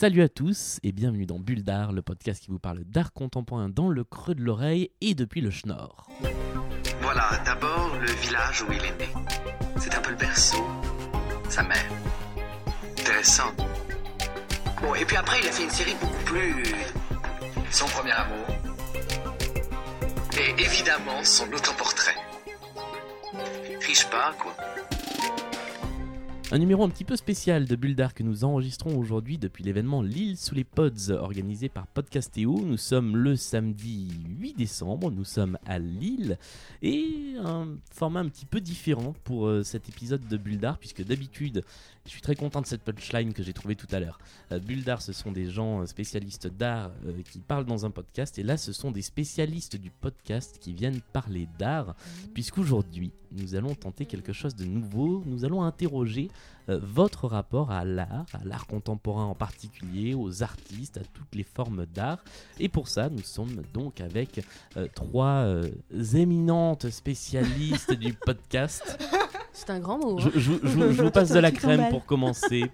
Salut à tous et bienvenue dans Bulle d'Art, le podcast qui vous parle d'art contemporain dans le creux de l'oreille et depuis le schnorr. Voilà, d'abord le village où il est né. C'est un peu le berceau, sa mère. Intéressant. Bon, et puis après, il a fait une série beaucoup plus. Son premier amour. Et évidemment, son autoportrait. Riche pas, quoi. Un numéro un petit peu spécial de Bulle d'Art que nous enregistrons aujourd'hui depuis l'événement Lille sous les pods organisé par Podcastéo. Nous sommes le samedi 8 décembre, nous sommes à Lille et un format un petit peu différent pour euh, cet épisode de Bulle d'Art puisque d'habitude je suis très content de cette punchline que j'ai trouvée tout à l'heure. Euh, Bulle d'Art, ce sont des gens euh, spécialistes d'art qui parlent dans un podcast et là ce sont des spécialistes du podcast qui viennent parler d'art puisqu'aujourd'hui nous allons tenter quelque chose de nouveau, nous allons interroger votre rapport à l'art, à l'art contemporain en particulier, aux artistes, à toutes les formes d'art. Et pour ça, nous sommes donc avec euh, trois euh, éminentes spécialistes du podcast. C'est un grand mot. Je, hein. je- je- je vous passe de la crème pour commencer.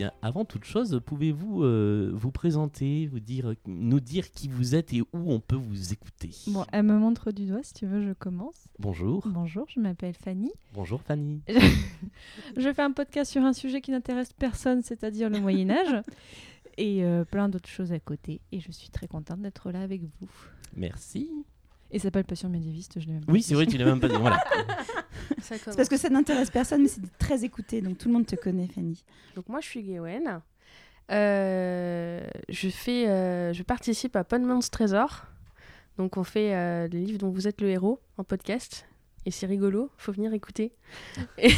Bien, avant toute chose, pouvez-vous euh, vous présenter, vous dire, nous dire qui vous êtes et où on peut vous écouter? Bon, elle me montre du doigt, si tu veux, je commence. Bonjour. Bonjour, je m'appelle Fanny. Bonjour Fanny. Je fais un podcast sur un sujet qui n'intéresse personne, c'est-à-dire le Moyen Âge, et euh, plein d'autres choses à côté. Et je suis très contente d'être là avec vous. Merci. Et ça s'appelle Passion médiéviste, je l'ai même pas Oui, c'est vrai, tu l'as même pas dit. Voilà. C'est parce que ça n'intéresse personne, mais c'est très écouté, donc tout le monde te connaît, Fanny. Donc moi, je suis Gwen. Euh, je fais, euh, je participe à Podman's Trésor. Donc on fait euh, le livre dont vous êtes le héros en podcast. Et c'est rigolo, faut venir écouter. Et,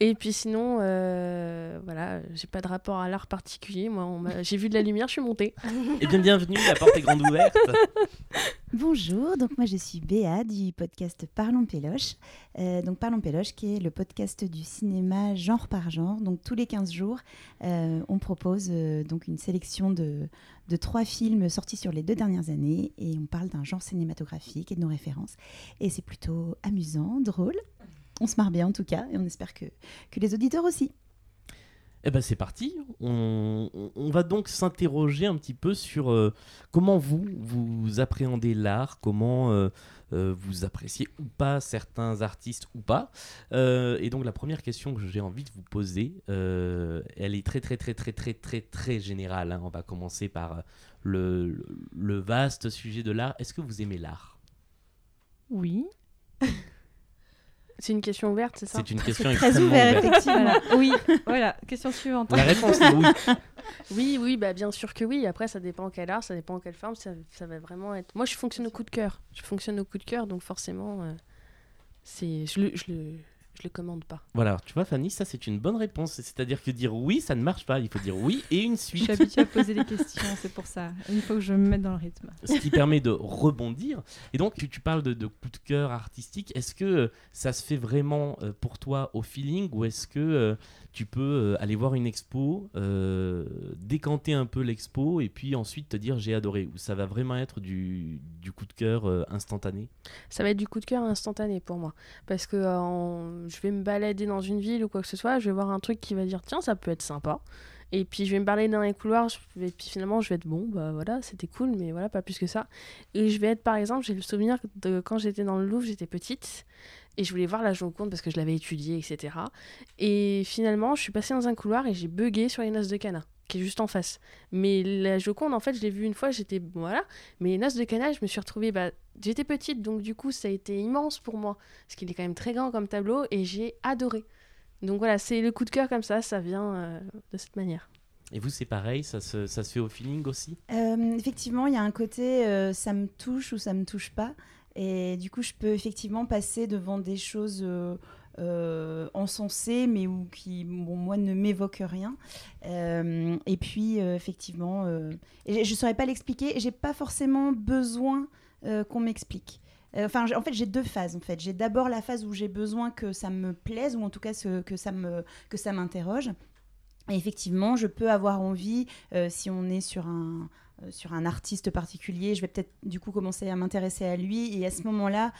et puis sinon, euh, voilà, j'ai pas de rapport à l'art particulier. Moi, j'ai vu de la lumière, je suis montée. Eh bien, bienvenue, la porte est grande ouverte. Bonjour, donc moi je suis Béa du podcast Parlons Péloche. Euh, donc Parlons Péloche qui est le podcast du cinéma genre par genre. Donc tous les 15 jours, euh, on propose euh, donc une sélection de, de trois films sortis sur les deux dernières années et on parle d'un genre cinématographique et de nos références. Et c'est plutôt amusant, drôle. On se marre bien en tout cas et on espère que, que les auditeurs aussi. Eh ben c'est parti. On, va donc s'interroger un petit peu sur euh, comment vous vous appréhendez l'art, comment euh, euh, vous appréciez ou pas certains artistes ou pas. Euh, et donc la première question que j'ai envie de vous poser, euh, elle est très très très très très très très générale. hein. On va commencer par le, le- le vaste sujet de l'art. Est-ce que vous aimez l'art? Oui. C'est une question ouverte, c'est ça C'est une question Très ouverte. effectivement. Voilà. Oui. Voilà. Question suivante. La réponse est oui. Oui, oui, bah bien sûr que oui. Après, ça dépend quel art, ça dépend quelle forme. Ça, ça va vraiment être. Moi, je fonctionne au coup de cœur. Je fonctionne au coup de cœur, donc forcément, euh, c'est, je le, je le, je le commande pas. Voilà, alors, tu vois Fanny, ça c'est une bonne réponse. C'est-à-dire que dire oui, ça ne marche pas. Il faut dire oui et une Je suis suite. habituée à poser des questions, c'est pour ça. Il faut que je me mette dans le rythme. ce qui permet de rebondir. Et donc, tu, tu parles de, de coup de cœur artistique. Est-ce que euh, ça se fait vraiment euh, pour toi au feeling ou est-ce que euh, tu peux aller voir une expo, euh, décanter un peu l'expo et puis ensuite te dire j'ai adoré Ou ça va vraiment être du, du coup de cœur instantané? Ça va être du coup de cœur instantané pour moi. Parce que euh, en- je vais me balader dans une ville ou quoi que ce soit, je vais voir un truc qui va dire tiens, ça peut être sympa. Et puis je vais me balader dans les couloirs, et puis finalement je vais être bon, bah voilà, c'était cool, mais voilà, pas plus que ça. Et je vais être par exemple, j'ai le souvenir de quand j'étais dans le Louvre, j'étais petite, et je voulais voir la Joconde parce que je l'avais étudiée, etc. Et finalement, je suis passée dans un couloir et j'ai bugué sur les noces de Cana, qui est juste en face. Mais la Joconde, en fait, je l'ai vue une fois, j'étais. bon, Voilà. Mais les noces de Cana, je me suis retrouvée. Bah, j'étais petite, donc du coup, ça a été immense pour moi. Parce qu'il est quand même très grand comme tableau et j'ai adoré. Donc voilà, c'est le coup de cœur comme ça, ça vient euh, de cette manière. Et vous, c'est pareil ça se, ça se fait au feeling aussi? Euh, effectivement, il y a un côté euh, ça me touche ou ça me touche pas. Et du coup, je peux effectivement passer devant des choses euh, mais ou qui, bon, moi, ne m'évoquent rien. Euh, et puis, euh, effectivement, euh, je ne saurais pas l'expliquer. J'ai pas forcément besoin qu'on m'explique. Enfin, en fait, j'ai deux phases. En fait, j'ai d'abord la phase où j'ai besoin que ça me plaise, ou en tout cas ce- que ça me que ça m'interroge. Et effectivement, je peux avoir envie, si on est sur un, sur un artiste particulier, je vais peut-être du coup commencer à m'intéresser à lui et à ce moment-là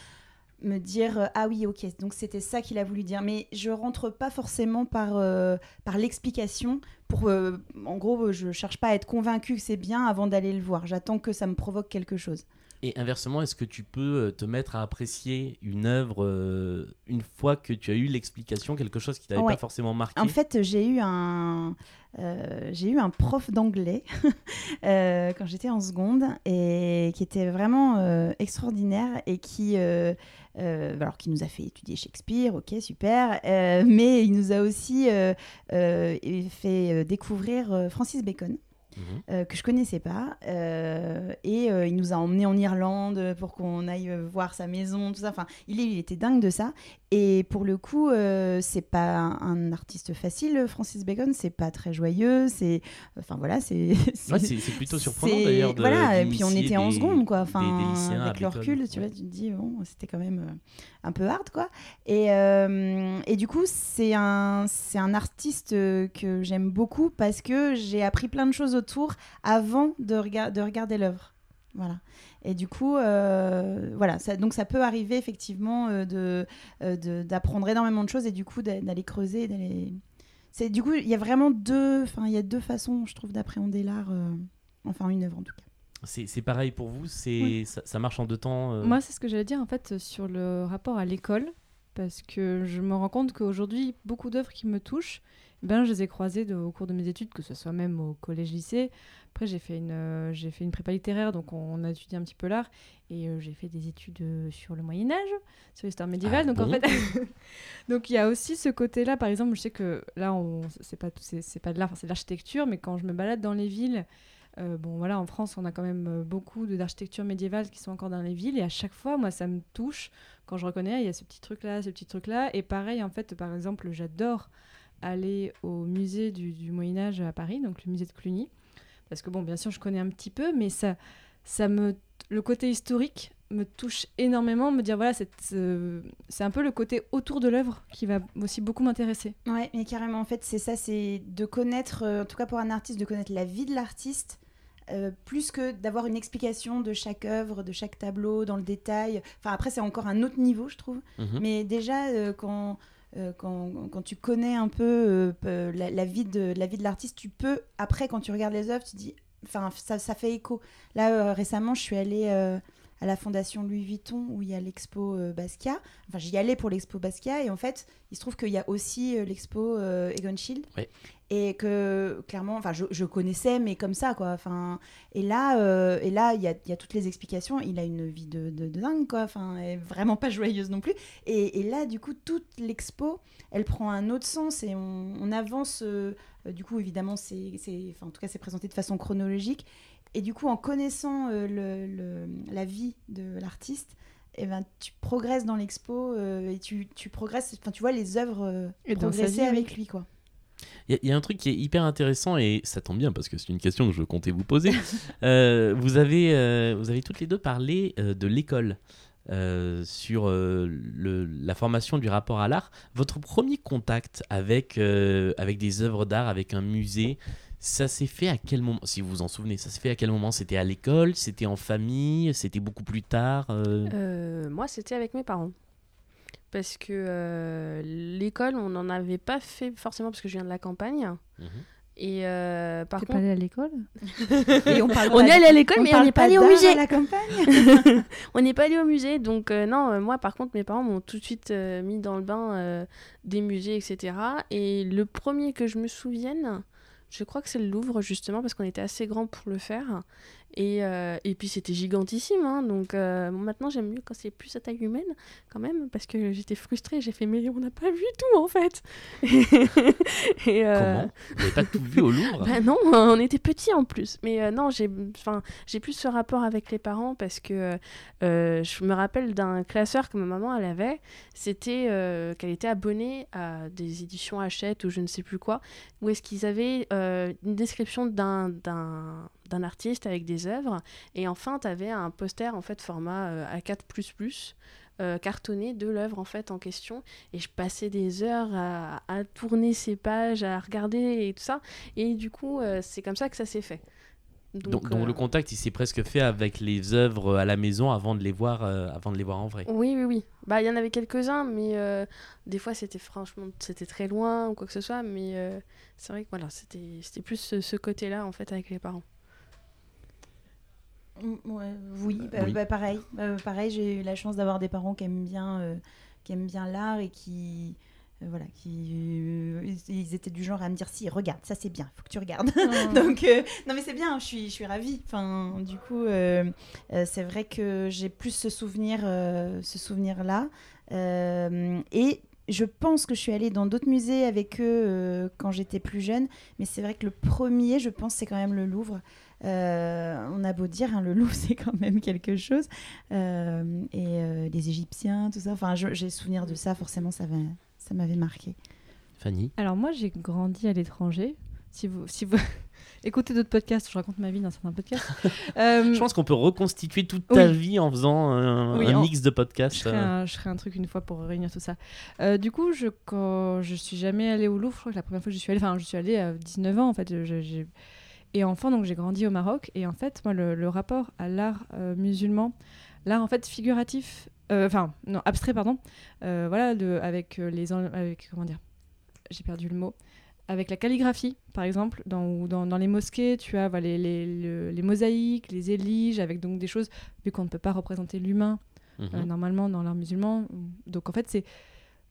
me dire euh, ah oui ok donc c'était ça qu'il a voulu dire. Mais je rentre pas forcément par euh, par l'explication pour euh, en gros je cherche pas à être convaincu que c'est bien avant d'aller le voir. J'attends que ça me provoque quelque chose. Et inversement, est-ce que tu peux te mettre à apprécier une œuvre euh, une fois que tu as eu l'explication, quelque chose qui t'avait Ouais. pas forcément marqué? En fait, j'ai eu un, j'ai eu un prof d'anglais quand j'étais en seconde et qui était vraiment extraordinaire et qui, euh, alors qui nous a fait étudier Shakespeare, ok super, euh, mais il nous a aussi euh, fait découvrir Francis Bacon. Mhm. euh, que je connaissais pas euh, et euh, il nous a emmenés en Irlande pour qu'on aille voir sa maison tout ça enfin il, était dingue de ça et pour le coup c'est pas un, artiste facile Francis Bacon c'est pas très joyeux c'est enfin voilà c'est c'est- Ouais, plutôt surprenant d'ailleurs. voilà et puis on était en des- seconde quoi enfin des avec le recul tu ouais. vois tu te dis bon c'était quand même un peu hard quoi et, et du coup c'est un c'est un artiste que j'aime beaucoup parce que j'ai appris plein de choses autour avant de, rega- de regarder l'œuvre. Voilà. Et du coup euh, voilà ça, donc ça peut arriver effectivement euh, de euh, de- d'apprendre énormément de choses et du coup d'a- d'aller creuser c'est du coup il y a vraiment deux enfin il y a deux façons je trouve d'appréhender l'art euh, enfin une œuvre en tout cas. C'est c'est pareil pour vous c'est Oui. ça, ça marche en deux temps euh, Moi, c'est ce que j'allais dire en fait sur le rapport à l'école, parce que je me rends compte qu'aujourd'hui, beaucoup d'œuvres qui me touchent, ben, je les ai croisées de- au cours de mes études, que ce soit même au collège-lycée. Après, j'ai fait, une, euh, j'ai fait une prépa littéraire, donc on, on a étudié un petit peu l'art, et euh, j'ai fait des études euh, sur le Moyen-Âge, sur l'histoire médiévale. Ah donc en fait, donc il y a aussi ce côté-là, par exemple, je sais que là, on, c'est pas, c'est, c'est pas de l'art, c'est de l'architecture, mais quand je me balade dans les villes, euh, bon voilà, en France, on a quand même beaucoup de- d'architecture médiévale qui sont encore dans les villes, et à chaque fois, moi, ça me touche. Quand je reconnais, il y a ce petit truc-là, ce petit truc-là, et pareil, en fait, par exemple, j'adore aller au musée du, du Moyen-Âge à Paris, donc le musée de Cluny, parce que bon, bien sûr, je connais un petit peu, mais ça, ça me, le côté historique me touche énormément, me dire voilà, c'est euh, c'est un peu le côté autour de l'œuvre qui va aussi beaucoup m'intéresser. Ouais, mais carrément, en fait, c'est ça, c'est de connaître, euh, en tout cas pour un artiste, de connaître la vie de l'artiste, euh, plus que d'avoir une explication de chaque œuvre, de chaque tableau, dans le détail. Enfin, après, c'est encore un autre niveau, je trouve. mhm. Mais déjà, euh, quand, euh, quand, tu connais un peu euh, peu la, vie de, la vie de l'artiste, tu peux, après, quand tu regardes les œuvres, tu dis, enfin, ça, ça fait écho. Là, euh, récemment, je suis allée euh, à la Fondation Louis Vuitton, où il y a l'expo euh, Basquiat. Enfin, j'y allais pour l'expo Basquiat, et en fait, il se trouve qu'il y a aussi euh, l'expo euh, Egon Schiele. Ouais. Et que, clairement, enfin, je, je connaissais, mais comme ça, quoi. Enfin, et là, euh, et là, il y a, il y a toutes les explications. Il a une vie de, de, de dingue, quoi. Enfin, elle est vraiment pas joyeuse non plus. Et, et là, du coup, toute l'expo, elle prend un autre sens et on, on avance. euh, du coup, évidemment, c'est, c'est- enfin, en tout cas, c'est présenté de façon chronologique. Et du coup, en connaissant euh, le, le- la vie de l'artiste, eh ben, tu progresses dans l'expo euh, et tu, tu progresses. Enfin, tu vois les œuvres euh, Et progresser vie, avec lui, quoi. Il y, a- il y a un truc qui est hyper intéressant et ça tombe bien parce que c'est une question que je comptais vous poser. Euh, vous, avez, euh, vous avez toutes les deux parlé euh, de l'école. euh, sur euh, le- la formation du rapport à l'art. Votre premier contact avec, euh, avec des œuvres d'art, avec un musée, ça s'est fait à quel moment Si vous vous en souvenez, ça s'est fait à quel moment? C'était à l'école? C'était en famille? C'était beaucoup plus tard euh, Euh, moi, c'était avec mes parents. Parce que euh, l'école, on n'en avait pas fait forcément parce que je viens de la campagne. Mhm. Et euh, par T'es pas contre, allé à l'école? On est allé à l'école, mais on n'est pas allé au musée. à la campagne? on n'est pas allé au musée, donc euh, non, euh, moi par contre, mes parents m'ont tout de suite euh, mis dans le bain euh, des musées, etc. Et le premier que je me souvienne, je crois que c'est le Louvre, justement, parce qu'on était assez grand pour le faire. Et, euh, et puis c'était gigantissime, hein, donc euh, maintenant j'aime mieux quand c'est plus à taille humaine, quand même, parce que j'étais frustrée, j'ai fait, mais on n'a pas vu tout en fait. et, euh, Comment? Vous n'avez pas tout vu au Louvre? Bah non, on était petits en plus. Mais euh, non, j'ai plus ce rapport avec les parents parce que je me rappelle d'un classeur que ma maman elle avait. C'était qu'elle était abonnée à des éditions Hachette ou je ne sais plus quoi, où est-ce qu'ils avaient une description d'un d'un artiste avec des œuvres. Et enfin tu avais un poster en fait format euh, A4++ euh, cartonné de l'œuvre en fait en question. Et je passais des heures à, à tourner ces pages à regarder et tout ça. Et du coup euh, c'est comme ça que ça s'est fait. Donc, donc euh, le contact, il s'est presque fait avec les œuvres à la maison avant de les voir, avant de les voir en vrai. oui oui oui. Bah il y en avait quelques-uns mais euh, des fois c'était franchement c'était très loin ou quoi que ce soit. Mais c'est vrai que voilà c'était c'était plus ce, ce côté là en fait avec les parents ouais, oui, bah, oui. bah, pareil. Bah, pareil, j'ai eu la chance d'avoir des parents qui aiment bien, euh, qui aiment bien l'art et qui, euh, voilà, qui, euh, ils, étaient du genre à me dire si, regarde, ça c'est bien, faut que tu regardes. Donc, euh, non mais c'est bien, je suis, je suis ravie. Enfin, du coup, euh, euh, c'est vrai que j'ai plus ce souvenir, euh, ce souvenir-là. Euh, et je pense que je suis allée dans d'autres musées avec eux euh, quand j'étais plus jeune, mais c'est vrai que le premier, je pense, c'est quand même le Louvre. Euh, on a beau dire, hein, le Louvre, c'est quand même quelque chose. Euh, et euh, les Égyptiens, tout ça. Enfin, je- j'ai souvenir de ça, forcément, ça, va- ça m'avait marqué. Fanny Alors moi, j'ai grandi à l'étranger. Si vous, si vous écoutez d'autres podcasts, je raconte ma vie dans certains podcasts. Euh, Je pense qu'on peut reconstituer toute ta Oui. vie en faisant un, Oui, un en- mix de je podcasts. ferai, euh. un, je ferai un truc une fois pour réunir tout ça. Euh, du coup, je, quand je suis jamais allée au Louvre, je crois que la première fois que je suis allée, enfin, je suis allée à 19 ans en fait. je- et enfant, donc j'ai grandi au Maroc. Et en fait, moi, le, le rapport à l'art euh, musulman, l'art en fait figuratif, euh, enfin, non, abstrait, pardon, euh, voilà, de, avec les. Avec, comment dire J'ai perdu le mot. Avec la calligraphie, par exemple, dans, dans, dans les mosquées, tu as voilà, les, les, le- les mosaïques, les éliges, avec donc des choses, vu qu'on ne peut pas représenter l'humain Mhm. normalement dans l'art musulman. Donc en fait, c'est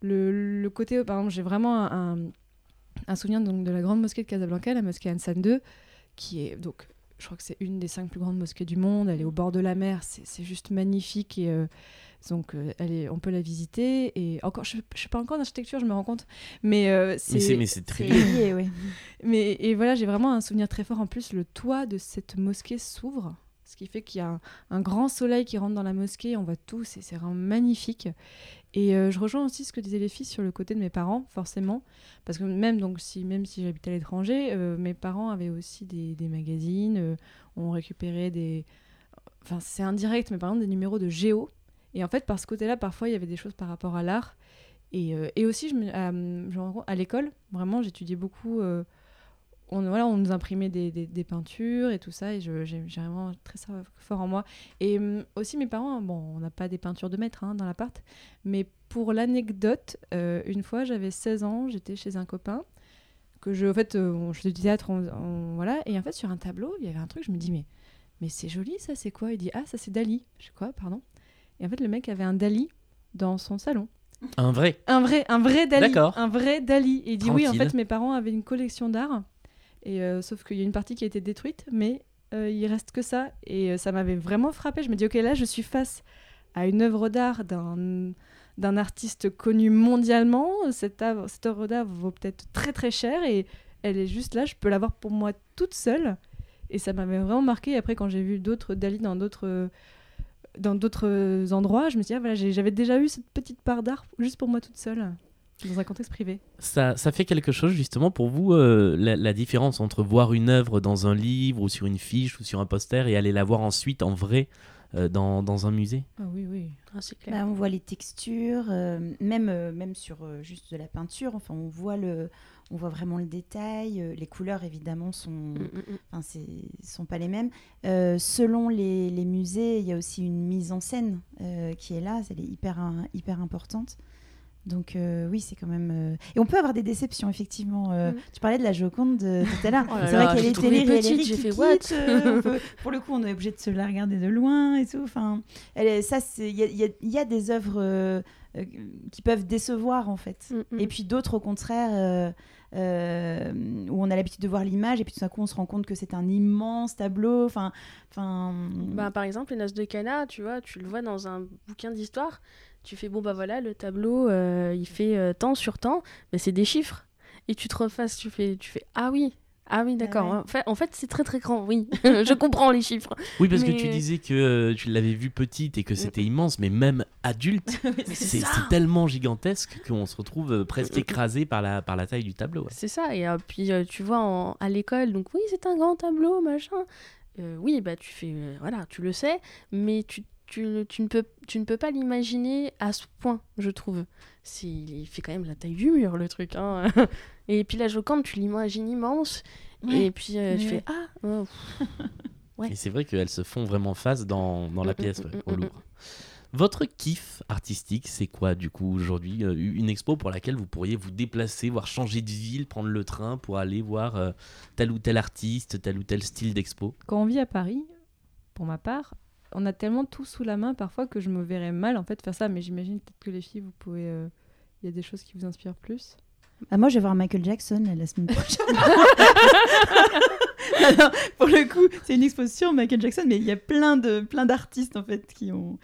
le, le côté. Par exemple, j'ai vraiment un, un- un souvenir donc, de la grande mosquée de Casablanca, la mosquée Hassan II, qui est donc. Je crois que c'est une des cinq plus grandes mosquées du monde. Elle est au bord de la mer. C'est juste magnifique. Et euh, donc, euh, elle est, on peut la visiter. Et encore, je ne suis pas encore d'architecture, je me rends compte. Mais euh, c'est. c'est mais c'est très lié. Mais et voilà, j'ai vraiment un souvenir très fort. En plus, le toit de cette mosquée s'ouvre, ce qui fait qu'il y a un, grand soleil qui rentre dans la mosquée. On voit tout, c'est vraiment magnifique. Et euh, je rejoins aussi ce que disaient les filles sur le côté de mes parents, forcément, parce que même donc si même si j'habitais à l'étranger, euh, mes parents avaient aussi des, des magazines, euh, ont récupéré des, enfin c'est indirect, mais par exemple des numéros de Géo. Et en fait, par ce côté-là, parfois il y avait des choses par rapport à l'art. Et, euh, et aussi, à l'école, vraiment, j'étudiais beaucoup. On, voilà, on nous imprimait des, des- des peintures et tout ça, et je- j'ai vraiment très ça fort en moi. Et hum, aussi, mes parents, bon, on n'a pas des peintures de maître hein, dans l'appart, mais pour l'anecdote, euh, une fois, j'avais 16 ans, j'étais chez un copain, que je, en fait, euh, on- je faisais du théâtre, on- on- voilà, et en fait, sur un tableau, il y avait un truc, je me dis, mais, mais c'est joli, ça, c'est quoi? Il dit, ah, ça, c'est Dali. Je sais quoi, pardon? Et en fait, le mec avait un Dali dans son salon. un vrai? Un vrai, un vrai Dali. D'accord. Un vrai Dali. Et il dit oui, en fait, mes parents avaient une collection d'art. Et euh, sauf qu'il y a une partie qui a été détruite, mais euh, il reste que ça. Et euh, ça m'avait vraiment frappé. Je me dis, ok, là, je suis face à une œuvre d'art d'un d'un artiste connu mondialement. Cette œuvre, cette œuvre d'art vaut peut-être très très cher et elle est juste là. Je peux l'avoir pour moi toute seule. Et ça m'avait vraiment marqué. Après, quand j'ai vu d'autres Dali dans d'autres dans d'autres endroits, je me suis dit, ah, voilà, j'avais déjà eu cette petite part d'art juste pour moi toute seule, dans un contexte privé. Ça, ça fait quelque chose justement pour vous, euh, la, la différence entre voir une œuvre dans un livre ou sur une fiche ou sur un poster et aller la voir ensuite en vrai euh, dans, dans un musée? Ah oui, oui. Ah, c'est clair Bah, on voit les textures, euh, même, euh, même sur euh, juste de la peinture. Enfin, on voit, le, on voit vraiment le détail. euh, les couleurs, évidemment, sont, Mm, mm, mm. enfin, c'est- sont pas les mêmes. Euh, selon les, les musées, il y a aussi une mise en scène euh, qui est là. Elle est hyper, hyper importante. Donc euh, oui, c'est quand même... euh, Et on peut avoir des déceptions, effectivement. Euh, Mm. Tu parlais de la Joconde de- tout à l'heure. Oh c'est vrai qu'elle est télé petite, j'ai fait what? Pour le coup, on est obligé de se la regarder de loin et tout. Enfin, elle est- ça, il y a, y y des œuvres qui peuvent décevoir, en fait. Mm, mm. Et puis d'autres, au contraire, euh, où on a l'habitude de voir l'image, et puis tout d'un coup, on se rend compte que c'est un immense tableau. Enfin, enfin, Bah, par exemple, les Noces de Cana, tu vois, tu le vois dans un bouquin d'histoire. Tu fais, bon, bah voilà, le tableau, euh, il fait euh, temps sur temps, mais c'est des chiffres. Et tu te refasses, tu fais, tu fais ah oui, ah oui, d'accord. ouais. En fait, en fait c'est très très grand, oui. je comprends les chiffres. Oui, parce Mais- que tu disais que euh, tu l'avais vu petite et que c'était immense, mais même adulte, c'est tellement gigantesque qu'on se retrouve euh, presque écrasé par la, par la taille du tableau. ouais. C'est ça. Et euh, puis, euh, tu vois, en- à l'école, donc oui, c'est un grand tableau, machin. Euh, oui, bah tu fais, euh, voilà, tu le sais, mais tu tu, tu ne peux, tu ne peux pas l'imaginer à ce point, je trouve. C'est, il fait quand même la taille du mur, le truc. Hein. Et puis la Joconde, tu l'imagines immense. Ouais. Et puis euh, tu fais Ah oh, Ouais. Et c'est vrai qu'elles se font vraiment face dans, dans la Mm, pièce, mm, ouais, mm, au mm, Louvre. Votre kiff artistique, c'est quoi du coup aujourd'hui Euh, Une expo pour laquelle vous pourriez vous déplacer, voire changer de ville, prendre le train pour aller voir euh, tel ou tel artiste, tel ou tel style d'expo? Quand on vit à Paris, pour ma part, on a tellement tout sous la main parfois que je me verrais mal en fait faire ça. Mais j'imagine peut-être que les filles, vous pouvez. euh, Il y a des choses qui vous inspirent plus. Bah, moi, je vais voir Michael Jackson là, la semaine prochaine. Non, non, pour le coup, c'est une exposition Michael Jackson, mais il y a plein de plein d'artistes en fait qui ont.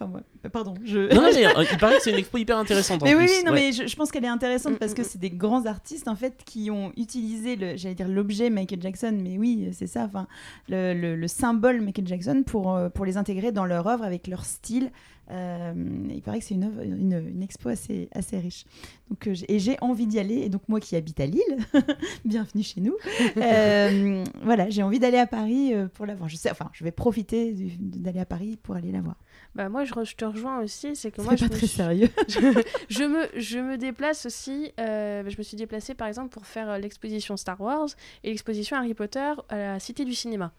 Enfin, ouais, pardon. Je... Non, non, mais euh, il paraît que c'est une expo hyper intéressante en Mais oui, plus. oui, non, Ouais. mais je, je pense qu'elle est intéressante Mm, parce que mm, c'est des grands artistes en fait qui ont utilisé le, j'allais dire l'objet Michael Jackson, mais oui, c'est ça, enfin le, le- le symbole Michael Jackson pour euh, pour les intégrer dans leur œuvre avec leur style. Euh, il paraît que c'est une, œuvre- une, une expo assez assez riche. Donc euh, et j'ai envie d'y aller. Et donc moi qui habite à Lille, bienvenue chez nous. Euh, voilà, j'ai envie d'aller à Paris pour la voir. Je sais, enfin, je vais profiter d'aller à Paris pour aller la voir. Bah moi je, re- je te rejoins aussi, c'est que moi je pas me très suis- sérieux. je, je me, je me déplace aussi, euh, je me suis déplacée par exemple pour faire euh, l'exposition Star Wars et l'exposition Harry Potter à la Cité du Cinéma.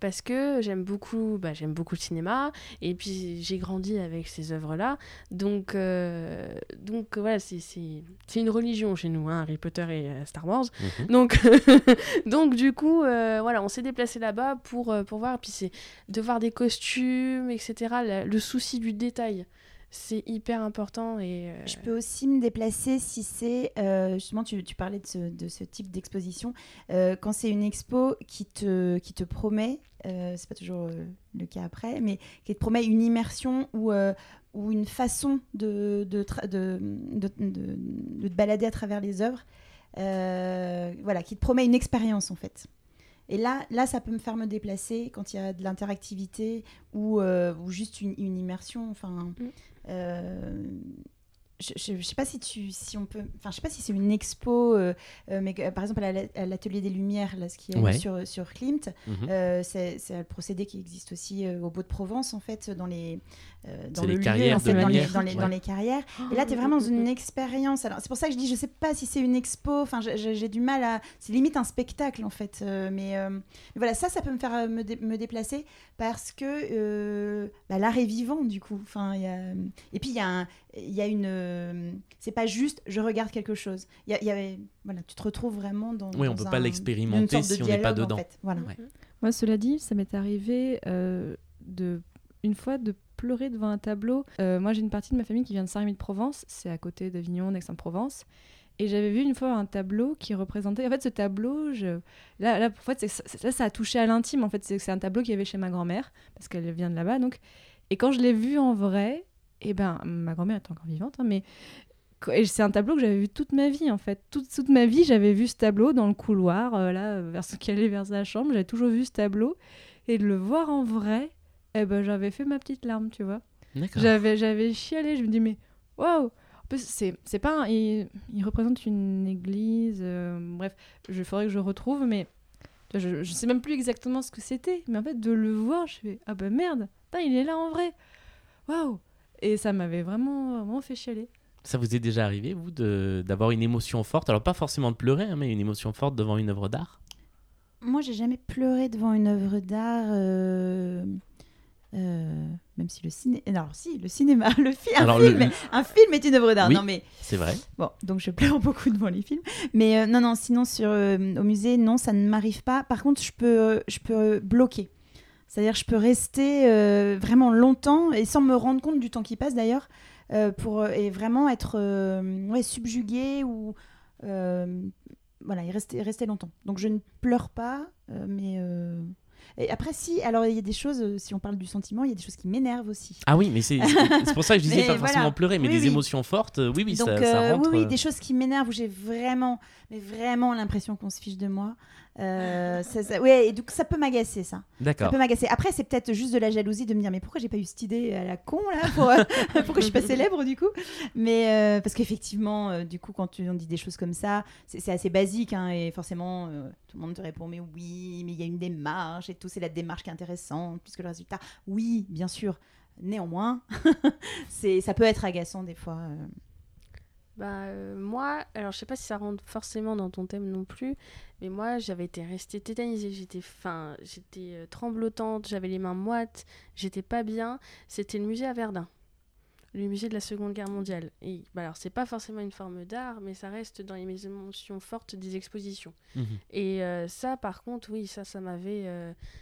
Parce que j'aime beaucoup, bah, j'aime beaucoup le cinéma et puis j'ai grandi avec ces œuvres-là. Donc, euh, donc voilà, c'est, une religion chez nous, hein, Harry Potter et euh, Star Wars. Mhm. Donc, donc du coup, euh, voilà, on s'est déplacé là-bas pour, pour voir. Puis c'est de voir des costumes, etc. la- le souci du détail, c'est hyper important. Et, euh, Je peux aussi me déplacer si c'est, euh, justement, tu, tu parlais de ce, de ce type d'exposition, euh, quand c'est une expo qui te, qui te promet, c'est pas toujours le cas après, mais qui te promet une immersion ou, ou une façon de, de, de, de, de- te balader à travers les œuvres, voilà, qui te promet une expérience en fait. Et là, là, ça peut me faire me déplacer quand il y a de l'interactivité ou, euh, ou juste une, une immersion. Enfin, euh, je, je sais pas si tu, si on peut, enfin, je sais pas si c'est une expo, euh, euh, mais par exemple à la- à l'atelier des Lumières, là, ce qui est Ouais. sur sur Klimt, Mhm. euh, c'est c'est un procédé qui existe aussi euh, au Beau de Provence en fait, dans les euh, dans le les lieu, carrières en fait, de dans, les, lumière, dans, les, ouais. dans les carrières. Et là, tu es vraiment dans une expérience. Alors, c'est pour ça que je dis, je sais pas si c'est une expo. Enfin, j'ai- du mal à. C'est limite un spectacle en fait. euh, mais, euh, mais voilà, ça, ça peut me faire me, dé- me déplacer parce que euh, bah, l'art est vivant du coup. Enfin, il y a... et puis il y a, un- il y a une. euh, c'est pas juste, je regarde quelque chose. Il y a, il y avait, voilà, tu te retrouves vraiment dans. Oui, on dans peut pas l'expérimenter si on n'est pas en dedans. fait. Voilà. Ouais. Moi, cela dit, ça m'est arrivé euh, de, une fois de pleurer devant un tableau. Euh, moi, j'ai une partie de ma famille qui vient de Saint-Rémy-de-Provence, c'est à côté d'Avignon, d'Aix-en-Provence. Et j'avais vu une fois un tableau qui représentait. En fait, ce tableau, je... là, là, en fait, là, ça a touché à l'intime. En fait, c'est c'est un tableau qu'il y avait chez ma grand-mère, parce qu'elle vient de là-bas. Donc, et quand je l'ai vu en vrai, et ben, ma grand-mère est encore vivante, hein, mais c'est un tableau que j'avais vu toute ma vie en fait. Toute, toute ma vie, j'avais vu ce tableau dans le couloir, euh, là, euh, vers ce qui allait vers sa chambre. J'avais toujours vu ce tableau. Et de le voir en vrai, eh ben, j'avais fait ma petite larme, tu vois. J'avais, j'avais chialé. Je me dis, mais waouh! En plus, c'est, c'est pas. un- il, il représente une église. euh, bref, il faudrait que je retrouve, mais je, je sais même plus exactement ce que c'était. Mais en fait, de le voir, je fais, ah bah merde, putain, il est là en vrai. Waouh! Et ça m'avait vraiment, vraiment fait chialer. Ça vous est déjà arrivé, vous, de- d'avoir une émotion forte? Alors, pas forcément de pleurer, hein, mais une émotion forte devant une œuvre d'art? Moi, j'ai jamais pleuré devant une œuvre d'art. euh, euh, même si le cinéma. Alors, si, le cinéma, le fi- un, Alors, film, est- un film est une œuvre d'art. Oui. Non, mais C'est vrai. bon, donc je pleure beaucoup devant les films. Mais euh, non, non, sinon, sur, euh, au musée, non, ça ne m'arrive pas. Par contre, je peux, euh, je peux bloquer. C'est-à-dire, je peux rester euh, vraiment longtemps et sans me rendre compte du temps qui passe d'ailleurs, euh, pour euh, et vraiment être euh, ouais, subjuguée ou voilà, et rester, rester longtemps. Donc je ne pleure pas, mais et après si, alors il y a des choses, si on parle du sentiment, il y a des choses qui m'énervent aussi. Ah oui, mais c'est pour ça que je disais pas forcément pleurer, mais Oui, des oui. émotions fortes, oui, oui, Donc ça, euh, ça rentre. oui, oui, des choses qui m'énervent où j'ai vraiment, mais vraiment l'impression qu'on se fiche de moi. Euh, ça, ça- ouais, et donc ça peut m'agacer ça. Ça D'accord. peut m'agacer. Après, c'est peut-être juste de la jalousie de me dire, mais pourquoi j'ai pas eu cette idée à la con là pour, Pourquoi je suis pas célèbre du coup? Mais euh, parce qu'effectivement, euh, du coup, quand tu, on dit des choses comme ça, c'est c'est assez basique hein, et forcément, euh, tout le monde te répond, mais oui, mais il y a une démarche et tout, c'est la démarche qui est intéressante, puisque le résultat, oui, bien sûr. néanmoins, c'est ça peut être agaçant des fois. Bah, euh, moi, alors je sais pas si ça rentre forcément dans ton thème non plus, mais moi j'avais été restée tétanisée, j'étais fin, j'étais euh, tremblotante, j'avais les mains moites, j'étais pas bien. C'était le musée à Verdun, le musée de la Seconde Guerre mondiale. Et bah, alors c'est pas forcément une forme d'art, mais ça reste dans les émotions fortes des expositions. Mhm. Et euh, ça, par contre, oui, ça, ça m'avait,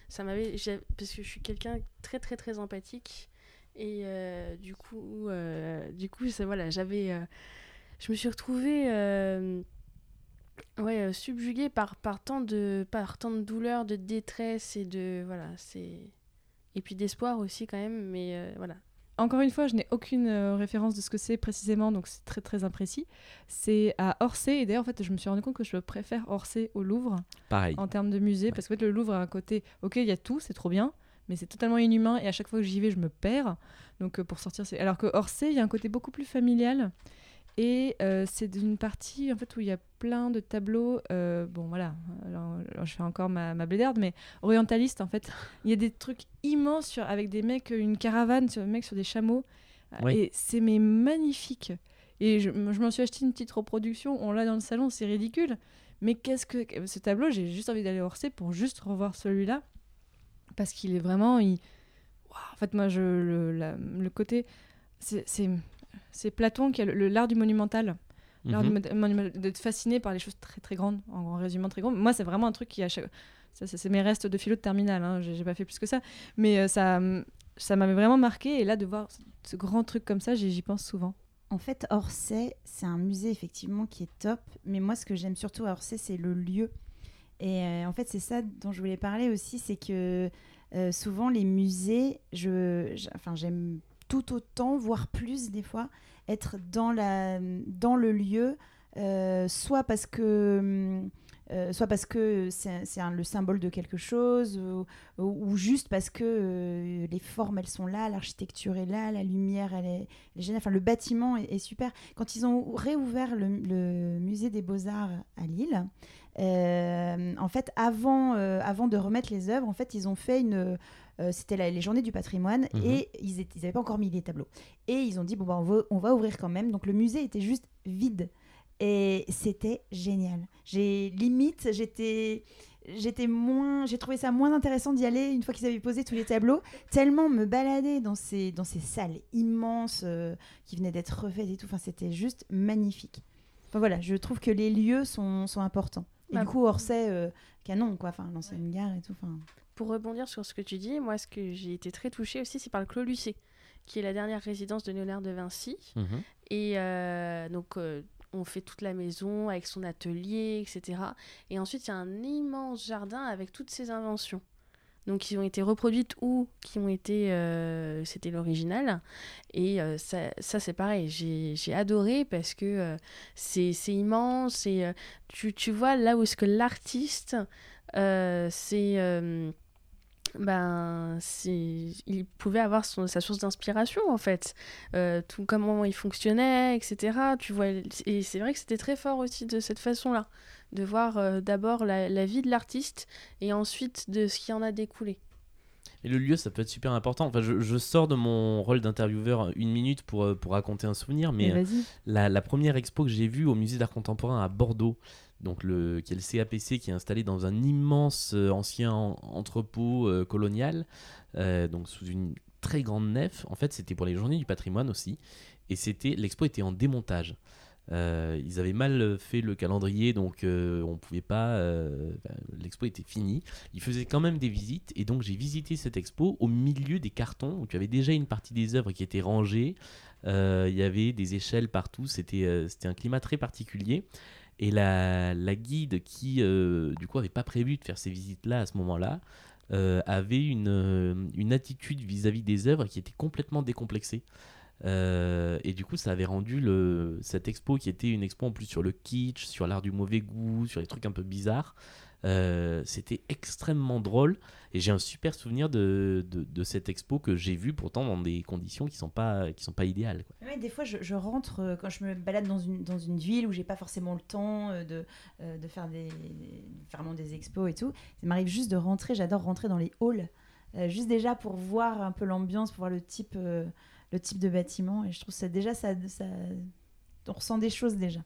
ça m'avait, parce que je suis quelqu'un très, très, très empathique. Et du coup, du coup, ça, voilà, j'avais, je me suis retrouvée, euh, ouais, euh, subjuguée par, par tant de, par tant de douleur, de détresse et de, voilà, c'est, et puis d'espoir aussi quand même. Mais euh, voilà, Encore une fois, je n'ai aucune euh, référence de ce que c'est précisément, donc c'est très très imprécis. C'est à Orsay, et d'ailleurs, en fait, je me suis rendu compte que je préfère Orsay au Louvre Pareil. en termes de musée, parce que en fait, le Louvre a un côté, ok, il y a tout, c'est trop bien, mais c'est totalement inhumain, et à chaque fois que j'y vais, je me perds. Donc euh, pour sortir, c'est. Alors que Orsay, il y a un côté beaucoup plus familial. Et euh, c'est d'une partie en fait où il y a plein de tableaux. euh, bon voilà, alors, alors, je fais encore ma, ma blédarde, mais orientaliste en fait. Il y a des trucs immenses sur, avec des mecs, une caravane, sur, des mecs sur des chameaux. Oui. Et c'est mais magnifique. Et je, je m'en suis acheté une petite reproduction. On l'a dans le salon, c'est ridicule. Mais qu'est-ce que ce tableau J'ai juste envie d'aller Orsay pour juste revoir celui-là parce qu'il est vraiment. il- en fait, moi, je, le, la- le côté. C'est c'est- Platon qui a le- le- l'art du monumental. L'art Mhm. du mo- monumental, d'être fasciné par les choses très très grandes, en, en résumant très grand. Moi, c'est vraiment un truc qui, à chaque. Ça, ça, c'est mes restes de philo de terminale, hein, j'ai j'ai pas fait plus que ça. Mais euh, ça, ça m'avait vraiment marqué. Et là, de voir ce, grand truc comme ça, j'y j'y pense souvent. En fait, Orsay, c'est un musée effectivement qui est top. Mais moi, ce que j'aime surtout à Orsay, c'est le lieu. Et euh, en fait, c'est ça dont je voulais parler aussi, c'est que euh, souvent les musées, je, enfin, j'aime tout autant, voire plus des fois, être dans, la, dans le lieu, euh, soit parce que... euh, soit parce que c'est le symbole de quelque chose, ou, juste parce que euh, les formes elles sont là, l'architecture est là, la lumière elle est, elle enfin le bâtiment est, super. Quand ils ont réouvert le, musée des beaux-arts à Lille, en fait avant, avant de remettre les œuvres, en fait ils ont fait une... euh, c'était les journées du patrimoine Mhm. et ils n'avaient pas encore mis les tableaux. Et ils ont dit, bon, bah, on, va, on va ouvrir quand même. Donc le musée était juste vide. Et c'était génial. J'ai limite, j'étais j'étais moins j'ai trouvé ça moins intéressant d'y aller une fois qu'ils avaient posé tous les tableaux tellement me balader dans ces dans ces salles immenses euh, qui venaient d'être refaites et tout enfin c'était juste magnifique enfin voilà je trouve que les lieux sont, sont importants et Bah, du coup Orsay euh, canon quoi enfin l'ancienne gare et tout enfin Pour rebondir sur ce que tu dis, moi, ce que j'ai été très touchée aussi, c'est par le Clos Lucé, qui est la dernière résidence de Léonard de Vinci. Mhm. Et euh, donc, euh, on fait toute la maison avec son atelier, etc. Et ensuite, il y a un immense jardin avec toutes ses inventions. Donc, qui ont été reproduites ou qui ont été. euh, C'était l'original. Et ça, ça, c'est pareil. J'ai adoré parce que c'est immense. Et tu, tu vois là où est-ce que l'artiste. c'est. Ben, il pouvait avoir son, sa source d'inspiration en fait, Euh, tout comment il fonctionnait, etc. Tu vois, et c'est vrai que c'était très fort aussi de cette façon-là, de voir euh, d'abord la, la vie de l'artiste et ensuite de ce qui en a découlé. Et le lieu, ça peut être super important. Enfin, je, je sors de mon rôle d'intervieweur une minute pour, euh, pour raconter un souvenir, mais la, la première expo que j'ai vue au musée d'art contemporain à Bordeaux, donc le, qui est le CAPC, qui est installé dans un immense euh, ancien en- entrepôt euh, colonial, euh, donc sous une très grande nef. En fait, c'était pour les journées du patrimoine aussi, et c'était l'expo était en démontage. Ils avaient mal fait le calendrier, donc on pouvait pas. bah, l'expo était finie. Ils faisaient quand même des visites, et donc j'ai visité cette expo au milieu des cartons où tu avais déjà une partie des œuvres qui étaient rangées. Il y avait des échelles partout. C'était un climat très particulier. Et la, guide qui, euh, du coup, avait pas prévu de faire ces visites-là à ce moment-là, euh, avait une, euh, une attitude vis-à-vis des œuvres qui était complètement décomplexée. Et du coup, ça avait rendu cette expo, qui était une expo en plus sur le kitsch, sur l'art du mauvais goût, sur les trucs un peu bizarres, euh, c'était extrêmement drôle. Et j'ai un super souvenir de, de, cette expo que j'ai vue pourtant dans des conditions qui sont pas, qui sont pas idéales. quoi. Des fois, je, rentre euh, quand je me balade dans une, dans une ville où j'ai pas forcément le temps euh, de, de faire des, vraiment des expos et tout. Ça m'arrive juste de rentrer. J'adore rentrer dans les halls juste déjà pour voir un peu l'ambiance, pour voir le type, le type de bâtiment. Et je trouve ça déjà, ça, ça, on ressent des choses déjà.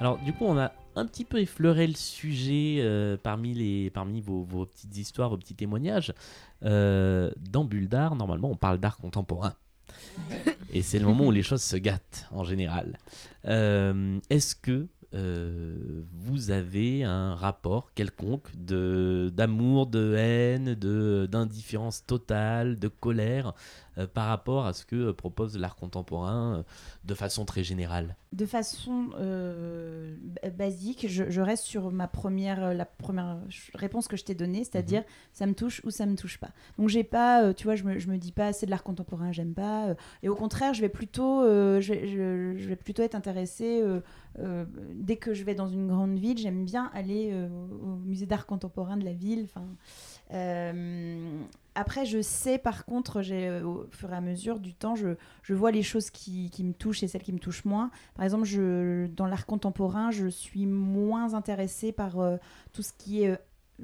Alors du coup, on a un petit peu effleuré le sujet euh, parmi, les, parmi vos, vos petites histoires, vos petits témoignages. Euh, dans Bulle d'art, normalement, on parle d'art contemporain. Et c'est le moment où les choses se gâtent en général. Euh, Est-ce que vous avez un rapport quelconque de d'amour, de haine, de d'indifférence totale, de colère par rapport à ce que euh, propose l'art contemporain euh, de façon très générale De façon euh, basique, je, je reste sur ma première, euh, la première réponse que je t'ai donnée, c'est-à-dire ça me touche ou ça me touche pas. Donc j'ai pas, euh, tu vois, je me, je me dis pas c'est de l'art contemporain, j'aime pas. euh, et au contraire, je vais plutôt, euh, je, vais, je- je vais plutôt être intéressée. euh, euh, dès que je vais dans une grande ville, j'aime bien aller euh, au musée d'art contemporain de la ville. Enfin, euh, après, je sais par contre, euh, au fur et à mesure du temps, je, je vois les choses qui, qui me touchent et celles qui me touchent moins. Par exemple, je, dans l'art contemporain, je suis moins intéressée par euh, tout ce qui est, euh,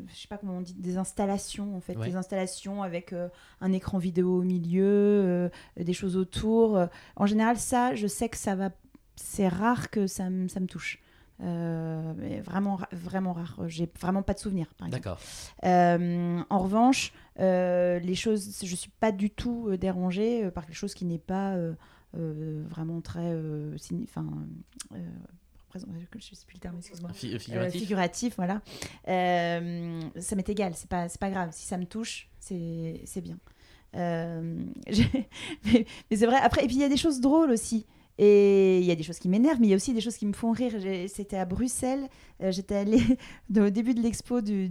je sais pas comment on dit, des installations en fait, Ouais. des installations avec euh, un écran vidéo au milieu, des choses autour. En général, ça, je sais que ça va, c'est rare que ça me touche. Euh, mais vraiment, ra- vraiment rare. J'ai vraiment pas de souvenirs. D'accord. Euh, en revanche, euh, les choses, je suis pas du tout dérangée par quelque chose qui n'est pas vraiment très, enfin, je sais plus le terme, excuse-moi. Fi- Euh, figuratif voilà. Euh, ça m'est égal, c'est pas, pas grave. Si ça me touche, c'est, bien. Euh, mais, mais c'est vrai. Après, et puis il y a des choses drôles aussi. Et il y a des choses qui m'énervent, mais il y a aussi des choses qui me font rire. C'était à Bruxelles. euh, J'étais allée au début de l'expo du,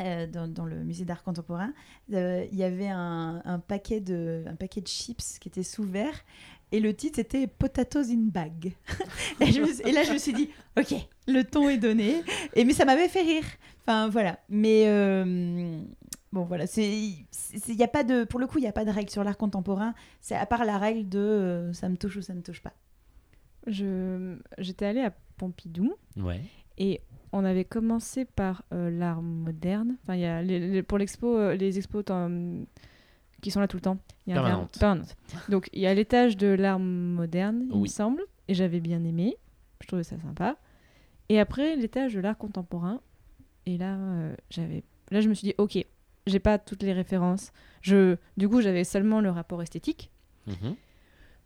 euh, dans, le musée d'art contemporain. euh, Il y avait un, un paquet de, un paquet de chips qui était sous verre. Et le titre c'était Potatoes in Bag. et, et là, je me suis dit, ok, le ton est donné. Et, mais ça m'avait fait rire. Enfin, voilà. Mais bon, voilà. c'est c'est- il y a pas de, pour le coup, il n'y a pas de règle sur l'art contemporain. C'est à part la règle de euh, ça me touche ou ça me touche pas. Je- J'étais allée à Pompidou Ouais. et on avait commencé par euh, l'art moderne. Enfin, il y a les- les- pour l'expo, euh, les expos qui sont là tout le temps. Il y a un Permanente. per- permanente. Donc il y a l'étage de l'art moderne, il me Oui. semble, et j'avais bien aimé. Je trouvais ça sympa. Et après l'étage de l'art contemporain. Et là, euh, j'avais, là, je me suis dit, ok, j'ai pas toutes les références. Je, du coup, j'avais seulement le rapport esthétique. Mhm.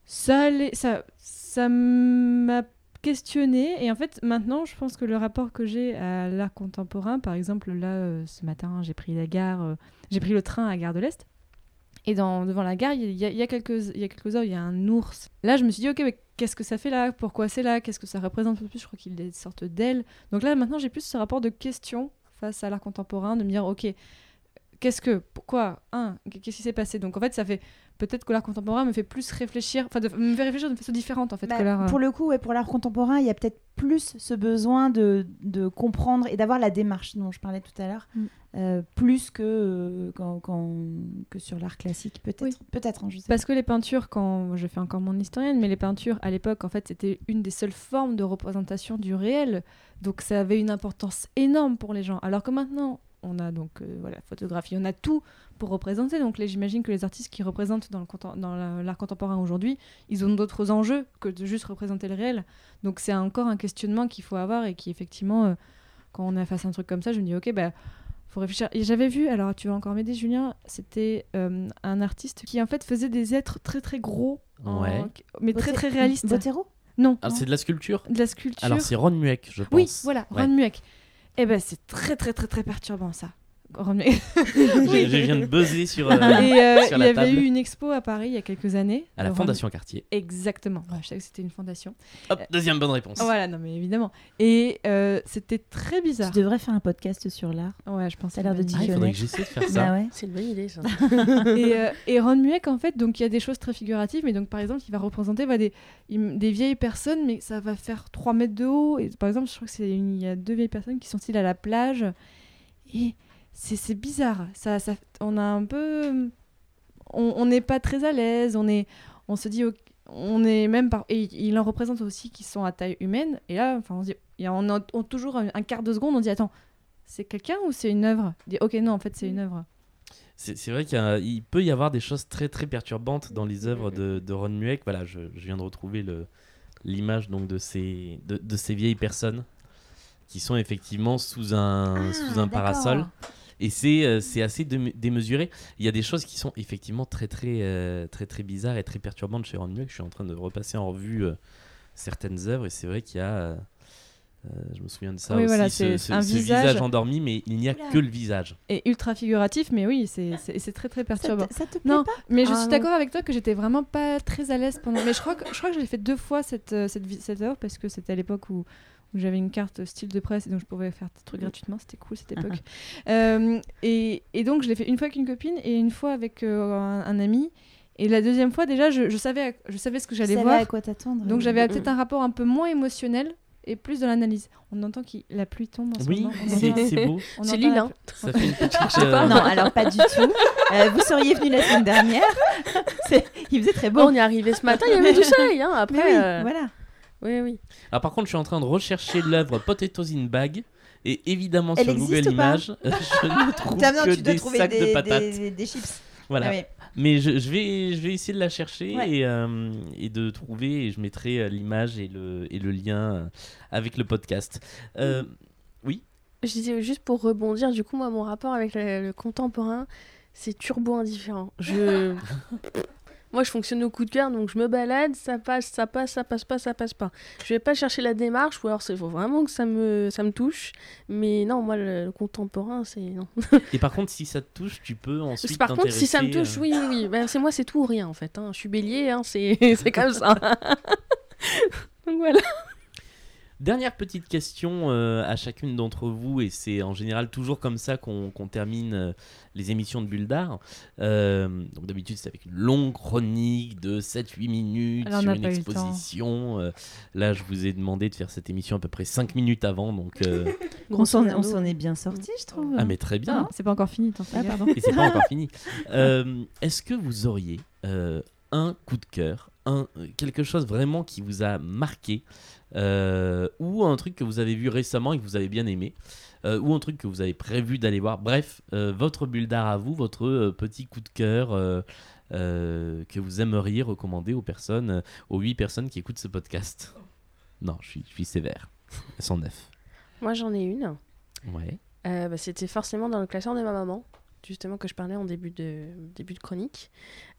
Ça, ça, ça m'a questionné. Et en fait maintenant je pense que le rapport que j'ai à l'art contemporain par exemple là euh, ce matin j'ai pris la gare euh, j'ai pris le train à Gare de l'Est. Et dans, devant la gare il y, a- y a quelques il y a quelques heures il y a un ours. Là je me suis dit ok mais qu'est-ce que ça fait là? Pourquoi c'est là? Qu'est-ce que ça représente? En plus je crois qu'il sorte d'aile donc là maintenant j'ai plus ce rapport de question face à l'art contemporain de me dire ok qu'est-ce que pourquoi un qu'est-ce qui s'est passé? Donc en fait ça fait peut-être que l'art contemporain me fait plus réfléchir enfin me fait réfléchir de façon différente en fait Bah, que l'art euh, Pour le coup, ouais, pour l'art contemporain, il y a peut-être plus ce besoin de, de comprendre et d'avoir la démarche dont je parlais tout à l'heure, Mm. euh, plus que, euh, quand, quand- que sur l'art classique, peut-être. Oui. Peut-être, hein, je sais Parce que les peintures, quand je fais encore mon historienne, mais les peintures à l'époque, en fait, c'était une des seules formes de représentation du réel. Donc ça avait une importance énorme pour les gens. Alors que maintenant, on a donc euh, voilà, photographie, on a tout pour représenter. Donc j'imagine que les artistes qui représentent dans le contem- dans l'art contemporain aujourd'hui, ils ont d'autres enjeux que de juste représenter le réel. Donc c'est encore un questionnement qu'il faut avoir et qui effectivement, euh, quand on est face à un truc comme ça, je me dis ok, bah faut réfléchir. Et j'avais vu, alors tu vas encore m'aider, Julien, c'était euh, un artiste qui en fait faisait des êtres très très gros, en- mais très très réalistes. Botero? Non, Ah, c'est de la sculpture? De la sculpture. Alors c'est Ron Mueck, je pense. oui, voilà, Ouais. Ron Mueck. Eh ben c'est très très très très perturbant ça. Je, je viens de buzzer sur, euh, Et euh, sur il y la avait table. eu une expo à Paris il y a quelques années. à la Fondation Cartier. Exactement. Ouais, je savais que c'était une fondation. Hop, deuxième bonne réponse. Voilà, non mais évidemment. Et euh, c'était très bizarre. Tu devrais faire un podcast sur l'art. Ouais, je pense. Ça a l'air de Ah, dire. il faudrait que j'essaie de faire ça. Bah ouais. C'est une bonne idée, ça. et, euh, et Ron Mueck, en fait, donc il y a des choses très figuratives, mais donc par exemple, il va représenter bah, des, il- des vieilles personnes, mais ça va faire 3 mètres de haut. Et par exemple, je crois que c'est il y a deux vieilles personnes qui sont-ils à la plage. Et c'est c'est bizarre. Ça, ça, on a un peu. On on n'est pas très à l'aise. On, est, on se dit. on est même par... et il en représente aussi qui sont à taille humaine. Et là, enfin, on, dit, il y a, on a on- toujours un, un quart de seconde, on dit attends, c'est quelqu'un ou c'est une œuvre? On dit ok non, en fait c'est une œuvre. C'est c'est vrai qu'il y a- il peut y avoir des choses très très perturbantes dans les œuvres de, de Ron Mueck. Voilà, je, je viens de retrouver le- l'image donc de ces, de, de ces vieilles personnes qui sont effectivement sous un, Ah, sous un d'accord. parasol. Et c'est euh, c'est assez dé- démesuré. Il y a des choses qui sont effectivement très très euh, très très bizarres et très perturbantes chez Ron. Je suis en train de repasser en revue euh, certaines œuvres et c'est vrai qu'il y a. euh, je me souviens de ça Oui, aussi, voilà, ce, un ce visage. endormi, mais il n'y a Oula. que le visage. Et ultra figuratif, mais oui, c'est très très Ça perturbant. te, ça te plaît Non, pas mais je Ah, suis d'accord avec toi que j'étais vraiment pas très à l'aise pendant. Mais je crois que je crois que j'ai fait deux fois cette cette, cette œuvre parce que c'était à l'époque où j'avais une carte style de presse et donc je pouvais faire des trucs gratuitement. C'était cool cette époque. Euh, et, et donc je l'ai fait une fois avec une copine et une fois avec euh, un, un ami. Et la deuxième fois déjà, je, je savais je savais ce que Tu j'allais savais voir. à quoi t'attendre. Donc j'avais Mm. peut-être un rapport un peu moins émotionnel et plus de l'analyse. On entend que la pluie tombe en ce Oui, moment. On c'est beau. C'est entend Lille, la hein. Ça fait une petite. sais pas. euh, Non, alors pas du tout. Euh, vous seriez venu la semaine dernière. C'est- Il faisait très beau. Bon, on est arrivé ce matin, il y avait du soleil. Hein. Après, oui, euh, voilà. Oui, oui. Alors par contre, je suis en train de rechercher l'œuvre Potatoes in Bag. Et évidemment, Elle sur Google Images, je ne trouve non, que tu dois des trouver sacs des, de patates. des- des chips. Voilà. Ah ouais. Mais je, je vais, je vais essayer de la chercher Ouais. et, euh, et de trouver. Et je mettrai euh, l'image et le, et le lien euh, avec le podcast. Euh, Je disais juste pour rebondir, du coup, moi, mon rapport avec le, le contemporain, c'est turbo indifférent. Je... moi, je fonctionne au coup de cœur, donc je me balade, ça passe, ça passe, ça passe pas, ça passe pas. Je vais pas chercher la démarche, ou alors il faut vraiment que ça me, ça me touche. Mais non, moi, le, le contemporain, c'est non. et par contre, si ça te touche, tu peux ensuite. Par contre, si ça me touche, euh, oui, oui, oui. Ben, c'est moi, c'est tout ou rien, en fait. hein. Je suis bélier, hein, c'est c'est comme ça. donc voilà. Dernière petite question euh, à chacune d'entre vous, et c'est en général toujours comme ça qu'on termine euh, les émissions de Bulle d'Art. Euh, donc d'habitude c'est avec une longue chronique de 7-8 minutes Alors, sur une exposition. Euh, là je vous ai demandé de faire cette émission à peu près 5 minutes avant, donc... euh, On s'en est bien sorti, je trouve. ah mais très bien Ah, c'est pas encore fini, t'en fais Ah, gaffe. pardon. Et c'est pas encore fini. Euh, Est-ce que vous auriez euh, un coup de cœur, un, quelque chose vraiment qui vous a marqué, euh, ou un truc que vous avez vu récemment et que vous avez bien aimé, euh, ou un truc que vous avez prévu d'aller voir. Bref, euh, votre bulle d'art à vous, votre petit coup de cœur que vous aimeriez recommander aux personnes, aux 8 personnes qui écoutent ce podcast. Non, je suis, je suis sévère. Elles sont neuf. Moi, j'en ai une. Ouais. Bah, C'était forcément dans le classeur de ma maman, justement que je parlais en début de, début de chronique.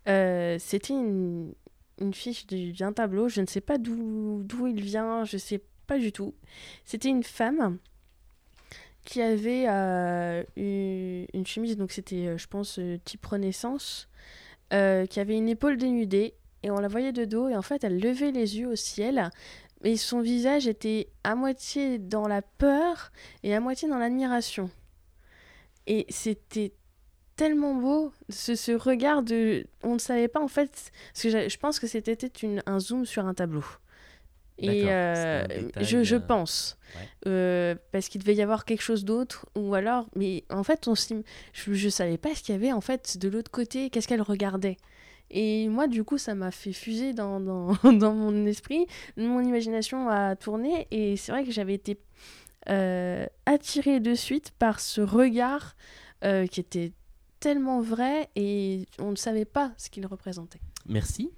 C'était une, une fiche du- d'un tableau, je ne sais pas d'où il vient, je sais pas du tout. C'était une femme qui avait euh, une, chemise, donc c'était, euh, je pense, euh, type Renaissance, qui avait une épaule dénudée, et on la voyait de dos, et en fait, elle levait les yeux au ciel, mais son visage était à moitié dans la peur et à moitié dans l'admiration. Et c'était tellement beau, ce, ce regard de... On ne savait pas en fait, parce que je pense que c'était une- un zoom sur un tableau. Et euh, détail, je, je euh, pense. ouais. Euh, parce qu'il devait y avoir quelque chose d'autre, ou alors... Mais en fait, on je ne savais pas ce qu'il y avait en fait de l'autre côté, qu'est-ce qu'elle regardait. Et moi, du coup, ça m'a fait fuser dans, dans, dans mon esprit, mon imagination a tourné, et c'est vrai que j'avais été euh, attirée de suite par ce regard qui était tellement vrai, et on ne savait pas ce qu'il représentait. Merci.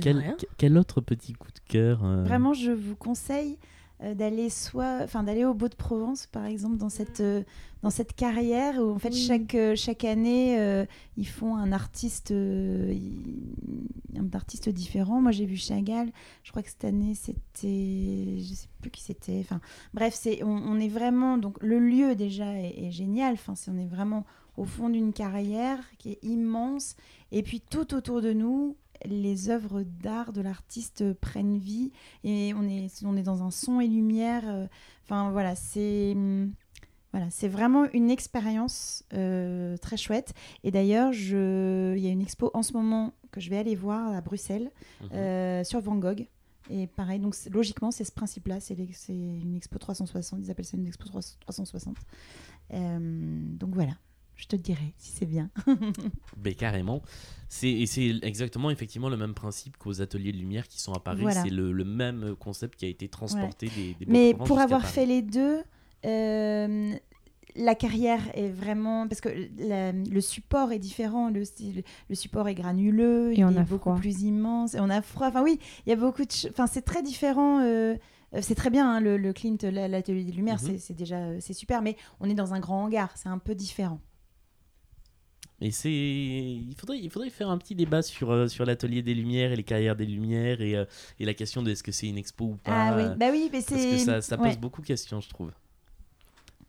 Quel, autre petit coup de cœur euh, Vraiment, je vous conseille euh, d'aller soit, enfin d'aller au Beau de Provence, par exemple, dans cette euh, dans cette carrière où en fait Oui. chaque euh, chaque année euh, ils font un artiste euh, un artiste différent. Moi, j'ai vu Chagall. Je crois que cette année c'était, je sais plus qui c'était. Enfin, bref, c'est on, on est vraiment donc le lieu déjà est, est génial. Enfin, on est vraiment au fond d'une carrière qui est immense. Et puis tout autour de nous, les œuvres d'art de l'artiste prennent vie et on est, on est dans un son et lumière. euh, Enfin voilà, c'est hum, voilà, c'est vraiment une expérience euh, très chouette. Et d'ailleurs, je- il y a une expo en ce moment que je vais aller voir à Bruxelles Mhm. euh, sur Van Gogh. Et pareil, donc logiquement, c'est ce principe-là. C'est une expo 360. Ils appellent ça une expo 3- 360. Euh, donc voilà, je te dirai si c'est bien. Ben, carrément. C'est, et c'est exactement effectivement le même principe qu'aux ateliers de lumière qui sont à Paris. Voilà. C'est le, le même concept qui a été transporté des, des Mais pour avoir Paris. fait les deux, euh, la carrière est vraiment parce que la- le support est différent. Le, support est granuleux, Et il on est a beaucoup froid. plus immense. Et on a froid. Enfin oui, il y a beaucoup de. Enfin c'est très différent. euh, euh, c'est très bien hein, le, le Clint, la- l'atelier des lumières, Mhm. c'est- c'est déjà c'est super. Mais on est dans un grand hangar, c'est un peu différent. Et c'est, il faudrait, il faudrait faire un petit débat sur, euh, sur l'atelier des lumières et les carrières des lumières et, euh, et la question de est-ce que c'est une expo ou pas. ah oui, bah oui, mais c'est. parce que ça, ça pose ouais. beaucoup de questions, je trouve.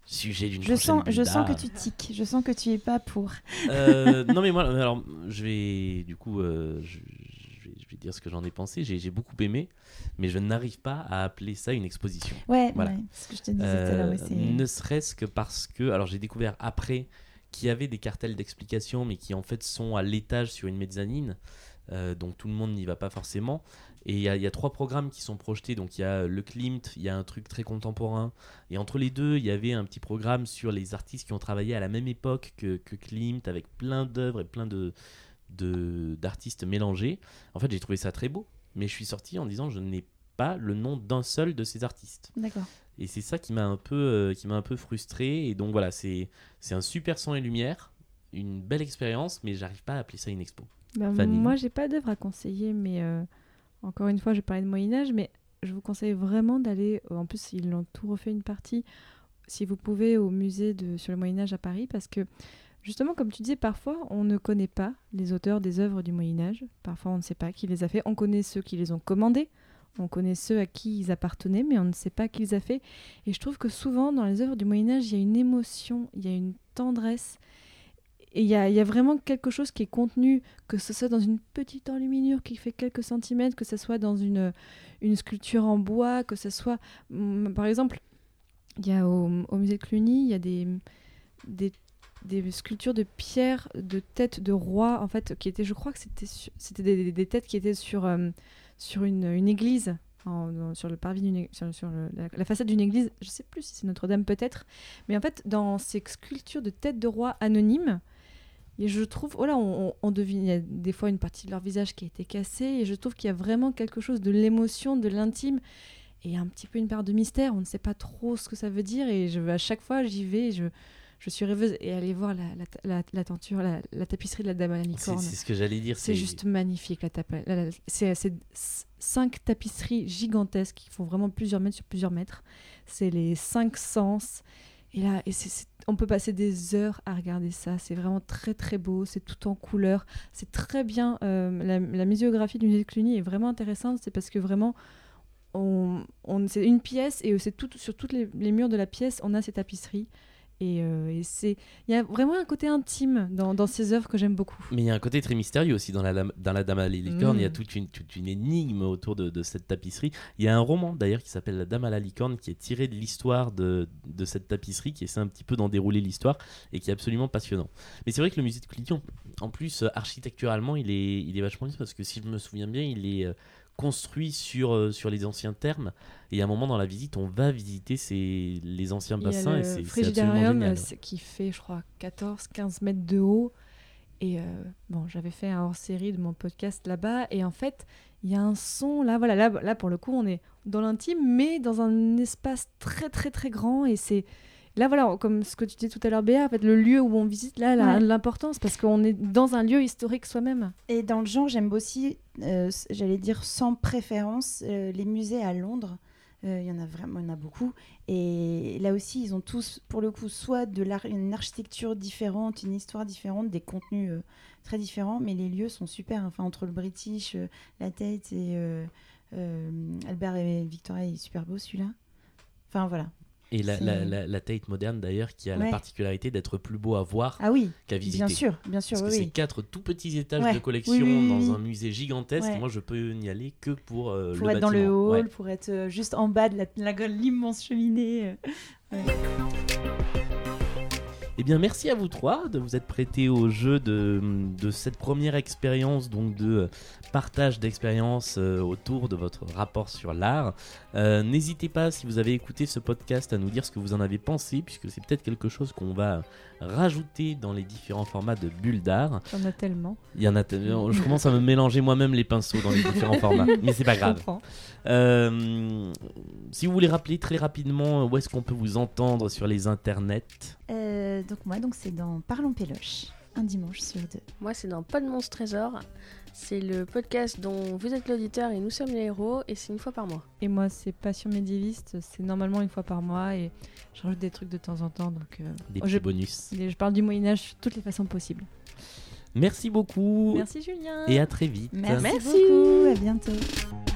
Sujet d'une Je sens, je sens que tu tiques, je sens que tu es pas pour. Euh, non mais moi, alors je vais du coup, je, je vais, je vais dire ce que j'en ai pensé. J'ai j'ai beaucoup aimé, mais je n'arrive pas à appeler ça une exposition. Ouais, Voilà. ouais, ce que je te disais tout à l'heure. Ouais, c'est- ne serait-ce que parce que, alors j'ai découvert après qu'il y avait des cartels d'explication, mais qui en fait sont à l'étage sur une mezzanine, euh, donc tout le monde n'y va pas forcément. Et il y, a- trois programmes qui sont projetés, donc il y a le Klimt, il y a un truc très contemporain, et entre les deux, il y avait un petit programme sur les artistes qui ont travaillé à la même époque que, que Klimt, avec plein d'œuvres et plein de- d'artistes mélangés. En fait, j'ai trouvé ça très beau, mais je suis sorti en disant je n'ai pas le nom d'un seul de ces artistes. D'accord. Et c'est ça qui m'a un peu, euh, qui m'a un peu frustré. Et donc voilà, c'est, c'est un super son et lumière, une belle expérience, mais j'arrive pas à appeler ça une expo. Fanny. moi, j'ai pas d'œuvre à conseiller, mais euh, encore une fois, je parlais de Moyen-Âge, mais je vous conseille vraiment d'aller. En plus, ils l'ont tout refait une partie, si vous pouvez, au musée de, sur le Moyen-Âge à Paris, parce que justement, comme tu disais, parfois, on ne connaît pas les auteurs des œuvres du Moyen-Âge. Parfois, on ne sait pas qui les a fait. On connaît ceux qui les ont commandés. On connaît ceux à qui ils appartenaient, mais on ne sait pas qui les a fait. Et je trouve que souvent, dans les œuvres du Moyen-Âge, il y a une émotion, il y a une tendresse. Et il y a, vraiment quelque chose qui est contenu, que ce soit dans une petite enluminure qui fait quelques centimètres, que ce soit dans une, sculpture en bois, que ce soit... hum, Par exemple, il y a au, musée de Cluny, il y a des, sculptures de pierre, de têtes de rois, en fait, qui étaient, je crois que c'était c'était des têtes qui étaient sur, euh, sur une, une église, sur le parvis sur, la, façade d'une église, je sais plus si c'est Notre-Dame peut-être, mais en fait, dans ces sculptures de têtes de rois anonymes, et je trouve, voilà, on, on- on devine, il y a des fois une partie de leur visage qui a été cassée, et je trouve qu'il y a vraiment quelque chose de l'émotion, de l'intime, et un petit peu une part de mystère. On ne sait pas trop ce que ça veut dire, et je, à chaque fois, j'y vais, je, je suis rêveuse. Et aller voir la, la, la- la tenture, la, la tapisserie de la Dame à la licorne. c'est ce que j'allais dire. C'est juste magnifique, la la- C'est c'est c- cinq tapisseries gigantesques qui font vraiment plusieurs mètres sur plusieurs mètres. C'est les cinq sens. Et là, et c'est- on peut passer des heures à regarder ça. C'est vraiment très très beau. C'est tout en couleur. C'est très bien. euh, la, la muséographie du musée de Cluny est vraiment intéressante. C'est parce que vraiment, on, on- c'est une pièce et c'est tout, sur tous les, les murs de la pièce, on a ces tapisseries. Et, euh, et c'est, il y a vraiment un côté intime dans, dans ces œuvres que j'aime beaucoup. Mais il y a un côté très mystérieux aussi dans la, Dame- dans la Dame à la licorne. Il y a Mm. toute une, toute une énigme autour de, de cette tapisserie. Il y a un roman d'ailleurs qui s'appelle La Dame à la licorne qui est tiré de l'histoire de, de cette tapisserie, qui essaie un petit peu d'en dérouler l'histoire et qui est absolument passionnant. Mais c'est vrai que le musée de Cluny, en plus, euh, architecturalement, il est, il est vachement bien parce que si je me souviens bien, il est euh, construit sur, euh, sur les anciens termes. Et à un moment dans la visite, on va visiter ces, les anciens Il bassins et c'est, Frigidarium qui fait, je crois, 14-15 mètres de haut. Et euh, bon, j'avais fait un hors-série de mon podcast là-bas. Et en fait, il y a un son. Là, voilà, là, là, pour le coup, on est dans l'intime, mais dans un espace très, très, très grand. Et c'est. Là, voilà, comme ce que tu disais tout à l'heure, Béa, en fait, le lieu où on visite, là, elle a Ouais. de l'importance parce qu'on est dans un lieu historique soi-même. Et dans le genre, j'aime aussi, euh, j'allais dire sans préférence, euh, les musées à Londres. Euh, Il y en a vraiment, il y en a beaucoup. Et là aussi, ils ont tous, pour le coup, soit de l'ar- une architecture différente, une histoire différente, des contenus euh, très différents, mais les lieux sont super. Enfin, entre le British, euh, la Tate et Albert et Victoria, il est super beau celui-là. Enfin voilà. Et la, C'est- la, la- la Tate moderne d'ailleurs qui a la particularité d'être plus beau à voir Ah oui, qu'à visiter. bien sûr, bien sûr, Parce oui, que oui. c'est quatre tout petits étages Ouais. de collection Oui, dans un musée gigantesque. Moi, je peux n'y aller que pour euh, pour le être dans le hall, Ouais. pour être euh, juste en bas de l'immense cheminée. Euh. Eh bien, merci à vous trois de vous être prêtés au jeu de, de cette première expérience, donc de partage d'expérience euh, autour de votre rapport sur l'art. Euh, N'hésitez pas, si vous avez écouté ce podcast, à nous dire ce que vous en avez pensé, puisque c'est peut-être quelque chose qu'on va rajouter dans les différents formats de bulles d'art. Il y en a tellement. Il y en a, te- je commence à me mélanger moi-même les pinceaux dans les différents formats, mais c'est pas grave. Euh, si vous voulez rappeler très rapidement où est-ce qu'on peut vous entendre sur les internets, Euh, donc moi, donc c'est dans Parlons Péloche, un dimanche sur deux. Moi, c'est dans Pas de monstre trésor. C'est le podcast dont vous êtes l'auditeur et nous sommes les héros, et c'est une fois par mois. Et moi, c'est Passion médiéviste. C'est normalement une fois par mois et je rajoute des trucs de temps en temps. Donc, euh, des oh, petits je, bonus. je parle du Moyen-Âge sur toutes les façons possibles. Merci beaucoup Merci Julien. et à très vite. Merci, Merci. beaucoup, à bientôt.